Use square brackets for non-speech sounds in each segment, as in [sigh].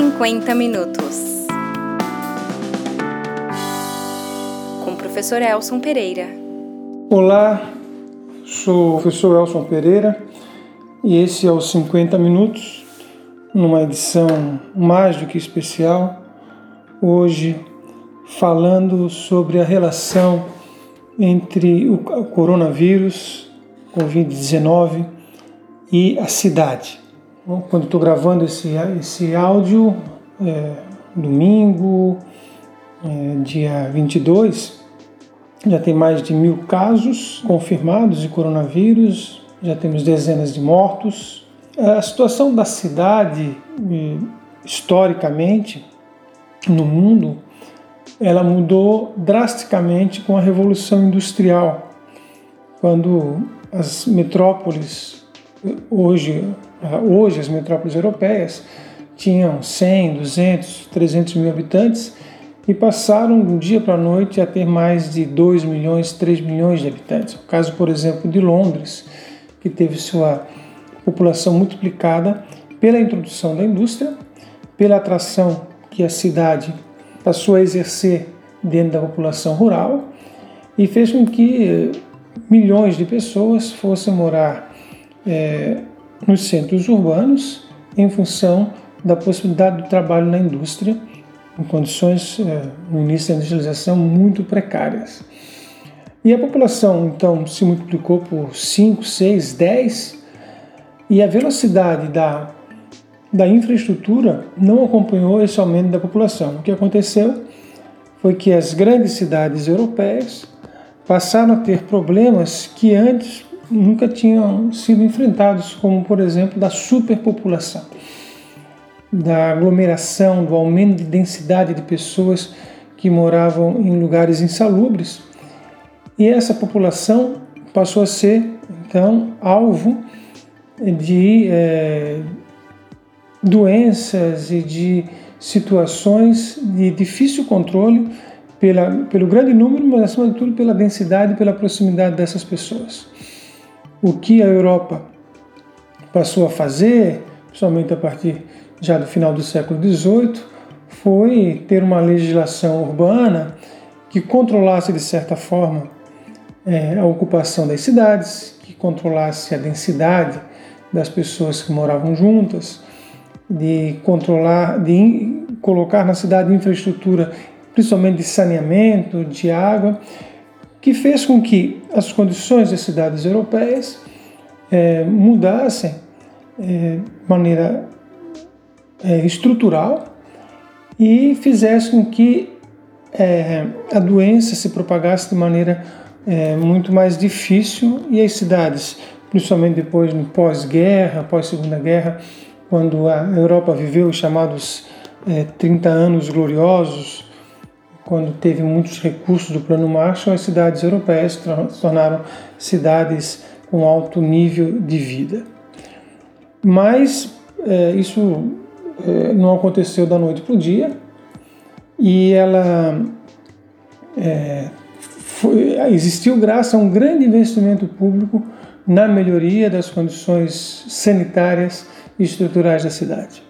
50 minutos. Com o professor Elson Pereira. Olá, sou o professor Elson Pereira e esse é o 50 minutos, numa edição mais do que especial. Hoje falando sobre a relação entre o coronavírus, Covid-19 e a cidade. Quando estou gravando esse, esse áudio, é, domingo, é, dia 22, já tem mais de mil casos confirmados de coronavírus, já temos dezenas de mortos. A situação da cidade, historicamente, no mundo, ela mudou drasticamente com a Revolução Industrial, quando as metrópoles, hoje, hoje as metrópoles europeias, tinham 100, 200, 300 mil habitantes e passaram um dia para a noite a ter mais de 2 milhões, 3 milhões de habitantes. O caso, por exemplo, de Londres, que teve sua população multiplicada pela introdução da indústria, pela atração que a cidade passou a exercer dentro da população rural e fez com que milhões de pessoas fossem morar é, nos centros urbanos em função da possibilidade do trabalho na indústria em condições é, no início da industrialização muito precárias. E a população então se multiplicou por 5, 6, 10 e a velocidade da da infraestrutura não acompanhou esse aumento da população. O que aconteceu foi que as grandes cidades europeias passaram a ter problemas que antes nunca tinham sido enfrentados, como por exemplo da superpopulação, da aglomeração, do aumento de densidade de pessoas que moravam em lugares insalubres. E essa população passou a ser então alvo de é, doenças e de situações de difícil controle pela, pelo grande número, mas acima de tudo pela densidade e pela proximidade dessas pessoas. O que a Europa passou a fazer, principalmente a partir já do final do século XVIII, foi ter uma legislação urbana que controlasse de certa forma é, a ocupação das cidades, que controlasse a densidade das pessoas que moravam juntas, de controlar, de colocar na cidade infraestrutura, principalmente de saneamento, de água, que fez com que as condições das cidades europeias é, mudassem é, de maneira é, estrutural e fizesse com que a doença se propagasse de maneira muito mais difícil e as cidades, principalmente depois no pós-guerra, pós-segunda guerra, quando a Europa viveu os chamados é, 30 anos gloriosos, quando teve muitos recursos do Plano Marshall, as cidades europeias se tornaram cidades com alto nível de vida. Mas é, isso é, não aconteceu da noite para o dia e ela é, foi, existiu graças a um grande investimento público na melhoria das condições sanitárias estruturais da cidade.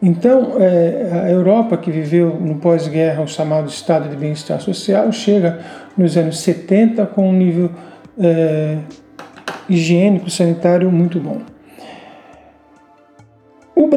Então, é, a Europa, que viveu no pós-guerra o chamado estado de bem-estar social, chega nos anos 70 com um nível é, higiênico, sanitário muito bom.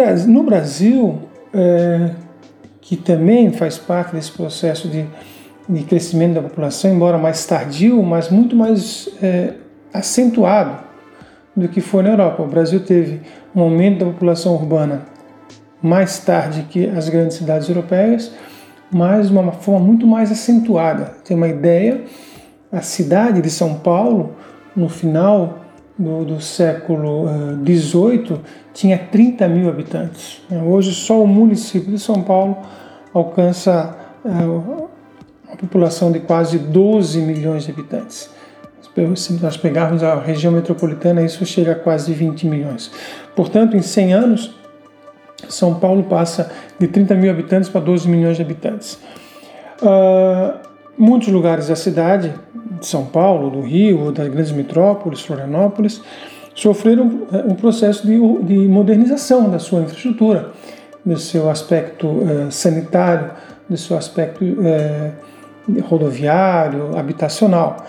Brasil, no Brasil, é, que também faz parte desse processo de, de, crescimento da população, embora mais tardio, mas muito mais é, acentuado do que foi na Europa. O Brasil teve um aumento da população urbana mais tarde que as grandes cidades europeias, mas de uma forma muito mais acentuada. Tem uma ideia, a cidade de São Paulo, no final do, do século XVIII, uh, tinha 30 mil habitantes. Hoje, só o município de São Paulo alcança uh, a população de quase 12 milhões de habitantes se nós pegarmos a região metropolitana, isso chega a quase 20 milhões. Portanto, em 100 anos, São Paulo passa de 30 mil habitantes para 12 milhões de habitantes. Uh, muitos lugares da cidade, de São Paulo, do Rio, das grandes metrópoles, Florianópolis, sofreram eh, um processo de, de modernização da sua infraestrutura, do seu aspecto uh, sanitário, do seu aspecto uh, rodoviário, habitacional.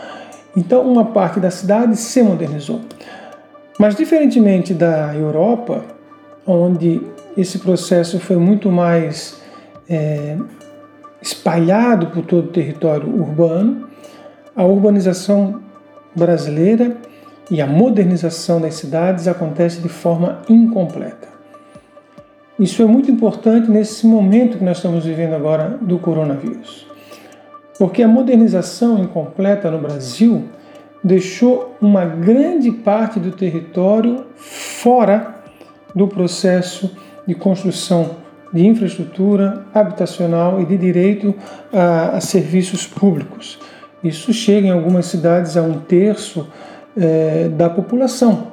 Então, uma parte da cidade se modernizou. Mas, diferentemente da Europa, onde esse processo foi muito mais é, espalhado por todo o território urbano, a urbanização brasileira e a modernização das cidades acontece de forma incompleta. Isso é muito importante nesse momento que nós estamos vivendo agora do coronavírus. Porque a modernização incompleta no Brasil deixou uma grande parte do território fora do processo de construção de infraestrutura habitacional e de direito a, a serviços públicos. Isso chega em algumas cidades a um terço é, da população.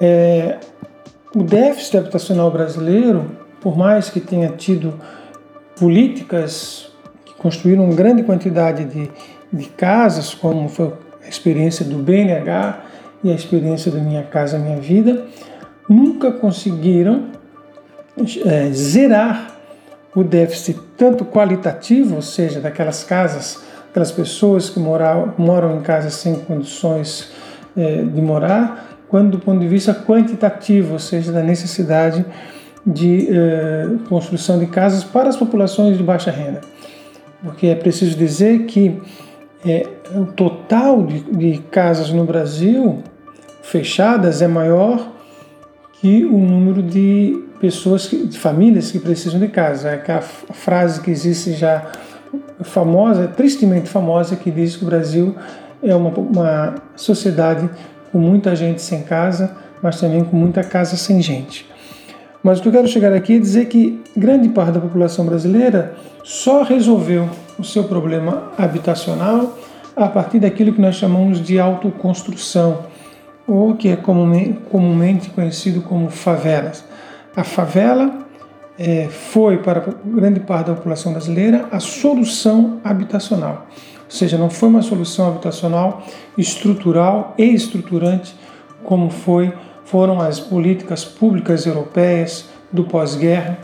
É, o déficit habitacional brasileiro, por mais que tenha tido políticas construíram uma grande quantidade de, de casas, como foi a experiência do BNH e a experiência do Minha Casa Minha Vida, nunca conseguiram é, zerar o déficit tanto qualitativo, ou seja, daquelas casas, aquelas pessoas que moram, moram em casas sem condições é, de morar, quanto do ponto de vista quantitativo, ou seja, da necessidade de é, construção de casas para as populações de baixa renda. Porque é preciso dizer que é, o total de, de casas no Brasil fechadas é maior que o número de pessoas, de famílias que precisam de casa. É aquela frase que existe já famosa, tristemente famosa, que diz que o Brasil é uma, uma sociedade com muita gente sem casa, mas também com muita casa sem gente. Mas o que eu quero chegar aqui é dizer que grande parte da população brasileira só resolveu o seu problema habitacional a partir daquilo que nós chamamos de autoconstrução, ou que é comumente conhecido como favelas. A favela é, foi, para grande parte da população brasileira, a solução habitacional. Ou seja, não foi uma solução habitacional estrutural e estruturante como foi foram as políticas públicas europeias do pós-guerra,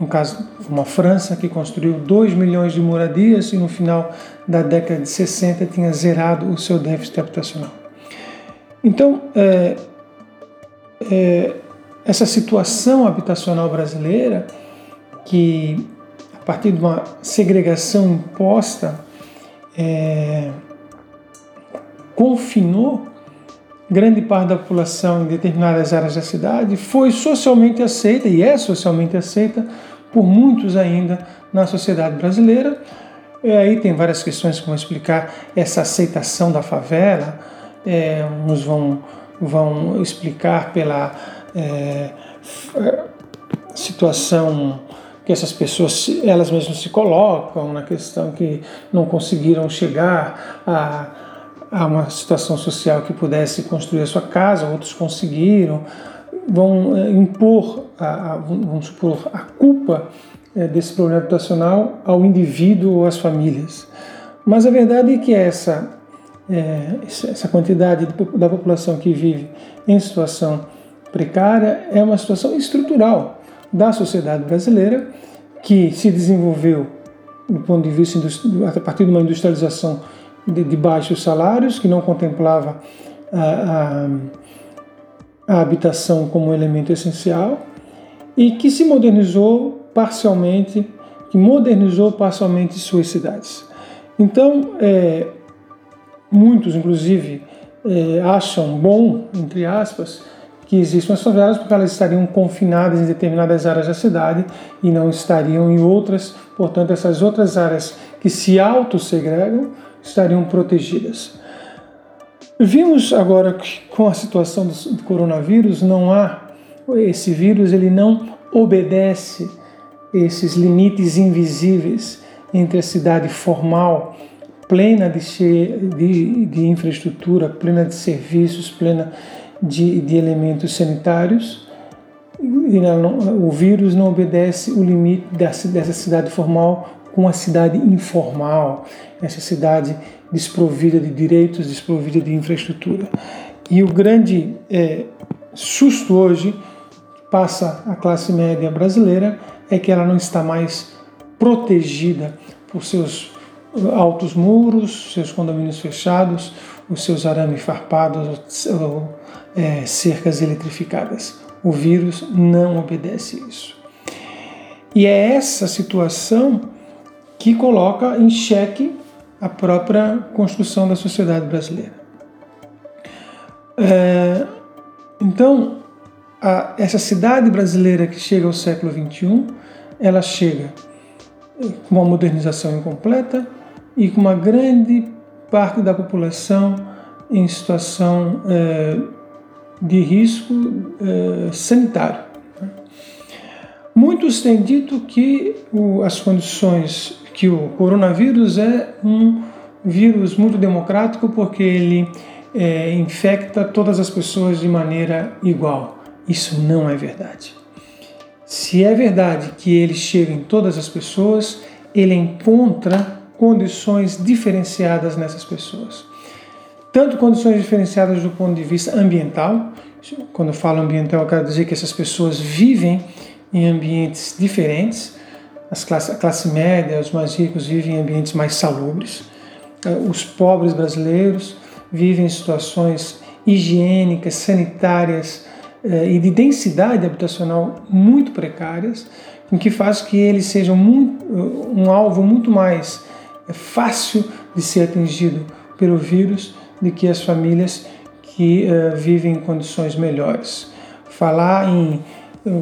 no caso, uma França que construiu 2 milhões de moradias e no final da década de 60 tinha zerado o seu déficit habitacional. Então, é, é, essa situação habitacional brasileira, que a partir de uma segregação imposta, é, confinou grande parte da população em determinadas áreas da cidade foi socialmente aceita e é socialmente aceita por muitos ainda na sociedade brasileira. E aí tem várias questões que vão explicar essa aceitação da favela. É, uns vão, vão explicar pela é, situação que essas pessoas elas mesmas se colocam na questão que não conseguiram chegar a a uma situação social que pudesse construir a sua casa, outros conseguiram, vão é, impor, a, a, vamos supor, a culpa é, desse problema habitacional ao indivíduo ou às famílias. Mas a verdade é que essa, é, essa quantidade da população que vive em situação precária é uma situação estrutural da sociedade brasileira que se desenvolveu do ponto de vista a partir de uma industrialização de, de baixos salários, que não contemplava a, a, a habitação como elemento essencial e que se modernizou parcialmente, que modernizou parcialmente suas cidades. Então, é, muitos, inclusive, é, acham bom, entre aspas, que existam as favelas porque elas estariam confinadas em determinadas áreas da cidade e não estariam em outras. Portanto, essas outras áreas que se autossegregam estariam protegidas. Vimos agora que com a situação do coronavírus não há esse vírus, ele não obedece esses limites invisíveis entre a cidade formal, plena de, de, de infraestrutura, plena de serviços, plena de, de elementos sanitários, o vírus não obedece o limite dessa, dessa cidade formal com a cidade informal, essa cidade desprovida de direitos, desprovida de infraestrutura. E o grande é, susto hoje passa a classe média brasileira é que ela não está mais protegida por seus altos muros, seus condomínios fechados, os seus arames farpados ou é, cercas eletrificadas. O vírus não obedece isso. E é essa situação que coloca em xeque a própria construção da sociedade brasileira. É, então, a, essa cidade brasileira que chega ao século XXI, ela chega com uma modernização incompleta e com uma grande parte da população em situação é, de risco é, sanitário. Muitos têm dito que o, as condições que o coronavírus é um vírus muito democrático porque ele é, infecta todas as pessoas de maneira igual. Isso não é verdade. Se é verdade que ele chega em todas as pessoas, ele encontra condições diferenciadas nessas pessoas. Tanto condições diferenciadas do ponto de vista ambiental, quando eu falo ambiental, eu quero dizer que essas pessoas vivem em ambientes diferentes. As classe, a classe média, os mais ricos vivem em ambientes mais salubres. Os pobres brasileiros vivem em situações higiênicas, sanitárias, eh, e de densidade habitacional muito precárias, o que faz que eles sejam muito, eh, um alvo muito mais eh, fácil de ser atingido pelo vírus do que as famílias que uh, vivem em condições melhores. Falar em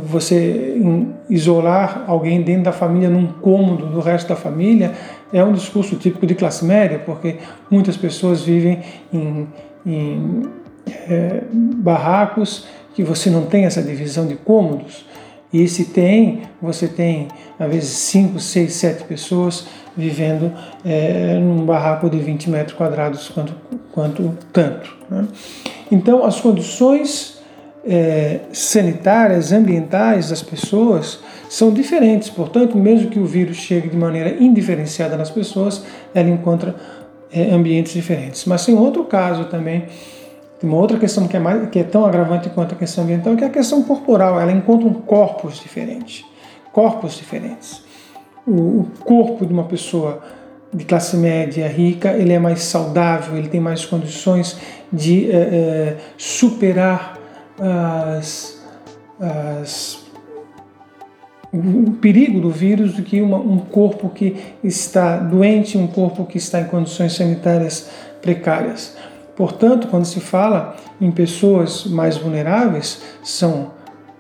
você em isolar alguém dentro da família num cômodo do resto da família é um discurso típico de classe média, porque muitas pessoas vivem em, em é, barracos que você não tem essa divisão de cômodos. E se tem, você tem às vezes 5, 6, 7 pessoas vivendo é, num barraco de 20 metros quadrados, quanto, quanto tanto. Né? Então, as condições é, sanitárias, ambientais das pessoas são diferentes. Portanto, mesmo que o vírus chegue de maneira indiferenciada nas pessoas, ela encontra é, ambientes diferentes. Mas tem outro caso também uma outra questão que é, mais, que é tão agravante quanto a questão ambiental, que é a questão corporal. Ela encontra um corpos diferentes. Corpos diferentes. O, o corpo de uma pessoa de classe média rica, ele é mais saudável, ele tem mais condições de é, é, superar as, as, o perigo do vírus do que uma, um corpo que está doente, um corpo que está em condições sanitárias precárias. Portanto, quando se fala em pessoas mais vulneráveis, são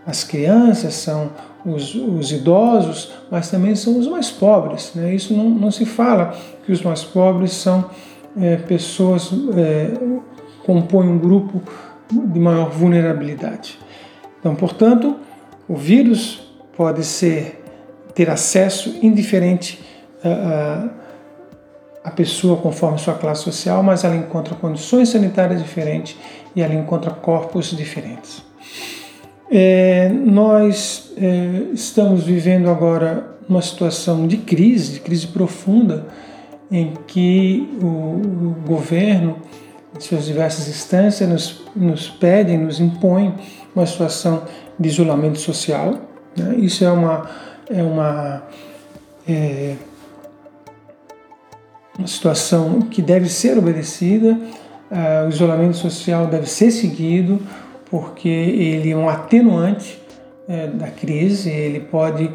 as crianças, são os, os idosos, mas também são os mais pobres. Né? Isso não, não se fala que os mais pobres são é, pessoas é, compõem um grupo de maior vulnerabilidade. Então, portanto, o vírus pode ser ter acesso indiferente a, a a pessoa conforme sua classe social, mas ela encontra condições sanitárias diferentes e ela encontra corpos diferentes. É, nós é, estamos vivendo agora uma situação de crise, de crise profunda, em que o, o governo, em suas diversas instâncias, nos, nos pedem, nos impõem uma situação de isolamento social. Né? Isso é uma, é uma é, uma situação que deve ser obedecida, uh, o isolamento social deve ser seguido, porque ele é um atenuante uh, da crise, ele pode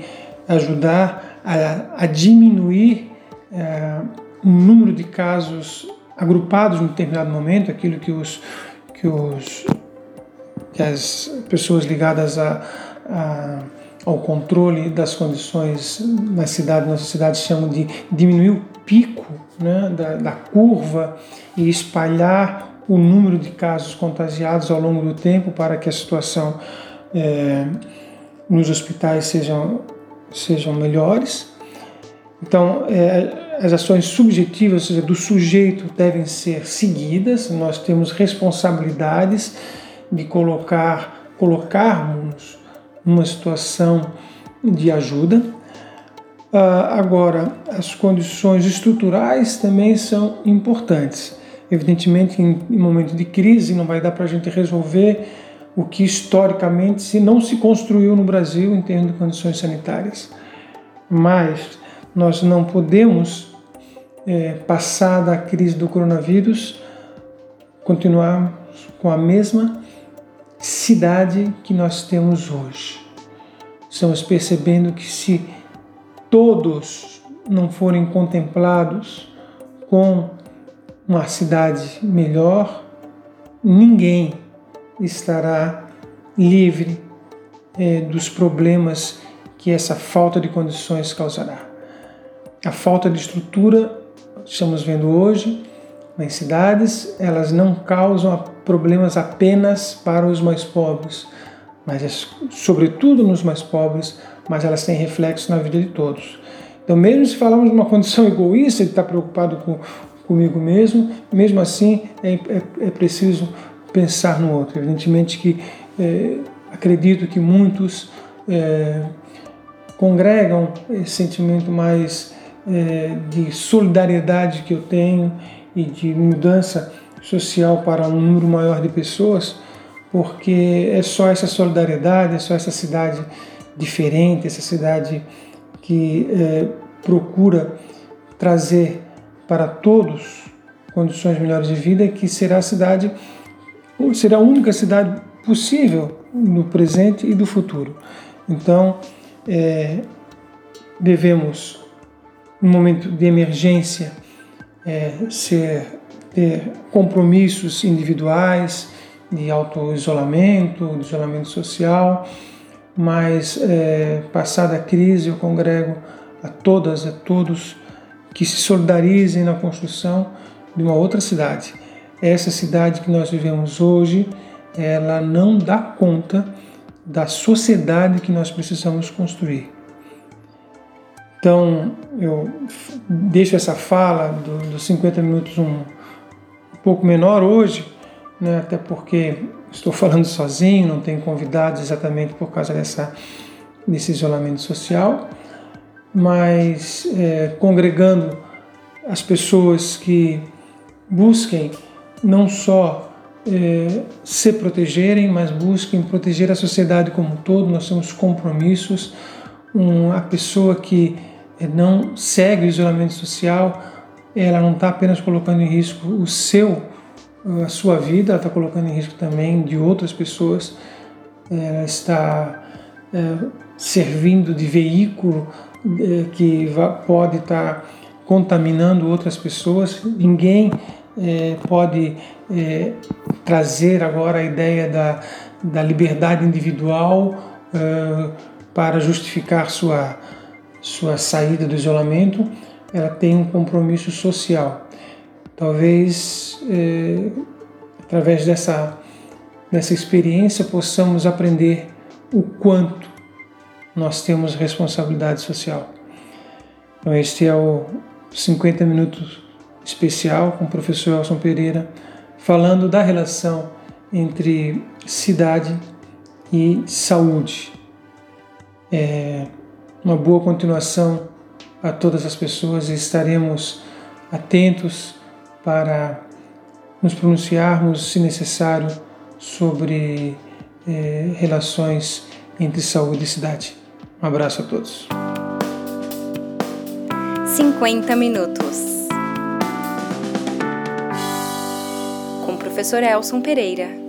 ajudar a, a diminuir o número de casos agrupados em determinado momento, aquilo que os que os que as pessoas ligadas a, a ao controle das condições na cidade, na sociedade chamam de diminuir o pico né, da, da curva e espalhar o número de casos contagiados ao longo do tempo para que a situação é, nos hospitais sejam, sejam melhores. Então, é, as ações subjetivas, ou seja, do sujeito, devem ser seguidas. Nós temos responsabilidades de colocar, colocarmos numa situação de ajuda. Uh, agora, as condições estruturais também são importantes. Evidentemente, em, momento de crise, não vai dar para a gente resolver o que historicamente se não se construiu no Brasil em termos de condições sanitárias. Mas nós não podemos é, passar da crise do coronavírus continuar com a mesma cidade que nós temos hoje. Estamos percebendo que se todos não forem contemplados com uma cidade melhor, ninguém estará livre é, dos problemas que essa falta de condições causará. A falta de estrutura, estamos vendo hoje, nas cidades, elas não causam problemas apenas para os mais pobres, mas é sobretudo nos mais pobres, mas elas têm reflexo na vida de todos. Então, mesmo se falarmos de uma condição [laughs] egoísta de estar preocupado com, comigo mesmo, mesmo assim é, é, é preciso pensar no outro. Evidentemente que é, acredito que muitos é, congregam esse sentimento mais é, de solidariedade que eu tenho e de mudança social para um número maior de pessoas, porque é só essa solidariedade, é só essa cidade diferente, essa cidade que é, procura trazer para todos condições melhores de vida, que será a cidade, será a única cidade possível no presente e do futuro. Então, é, devemos, no momento de emergência, é, ser, ter compromissos individuais de auto-isolamento, de isolamento social, mas é, passada a crise eu congrego a todas, a todos que se solidarizem na construção de uma outra cidade. Essa cidade que nós vivemos hoje, ela não dá conta da sociedade que nós precisamos construir. Então, eu deixo essa fala dos 50 minutos um, um pouco menor hoje, né, até porque estou falando sozinho, não tenho convidados exatamente por causa dessa, desse isolamento social, mas é, congregando as pessoas que busquem não só é, se protegerem, mas busquem proteger a sociedade como um todo. Nós temos compromissos. Um, a pessoa que não segue o isolamento social, ela não está apenas colocando em risco o seu, a sua vida, está colocando em risco também de outras pessoas. Ela está é, servindo de veículo é, que pode estar tá contaminando outras pessoas. Ninguém é, pode é, trazer agora a ideia da, da liberdade individual é, para justificar sua sua saída do isolamento, ela tem um compromisso social. Talvez é, através dessa, dessa experiência possamos aprender o quanto nós temos responsabilidade social. Então, este é o 50 minutos especial com o professor Elson Pereira, falando da relação entre cidade e saúde. É, uma boa continuação a todas as pessoas e estaremos atentos para nos pronunciarmos, se necessário, sobre eh, relações entre saúde e cidade. Um abraço a todos. 50 minutos. Com o professor Elson Pereira.